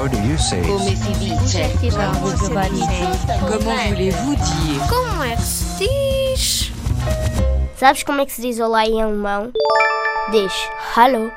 How do you say? Come si dice? Comment voulez-vous dire Como é que se diz? Sabes como é que se diz olá em alemão? Diz Hallo.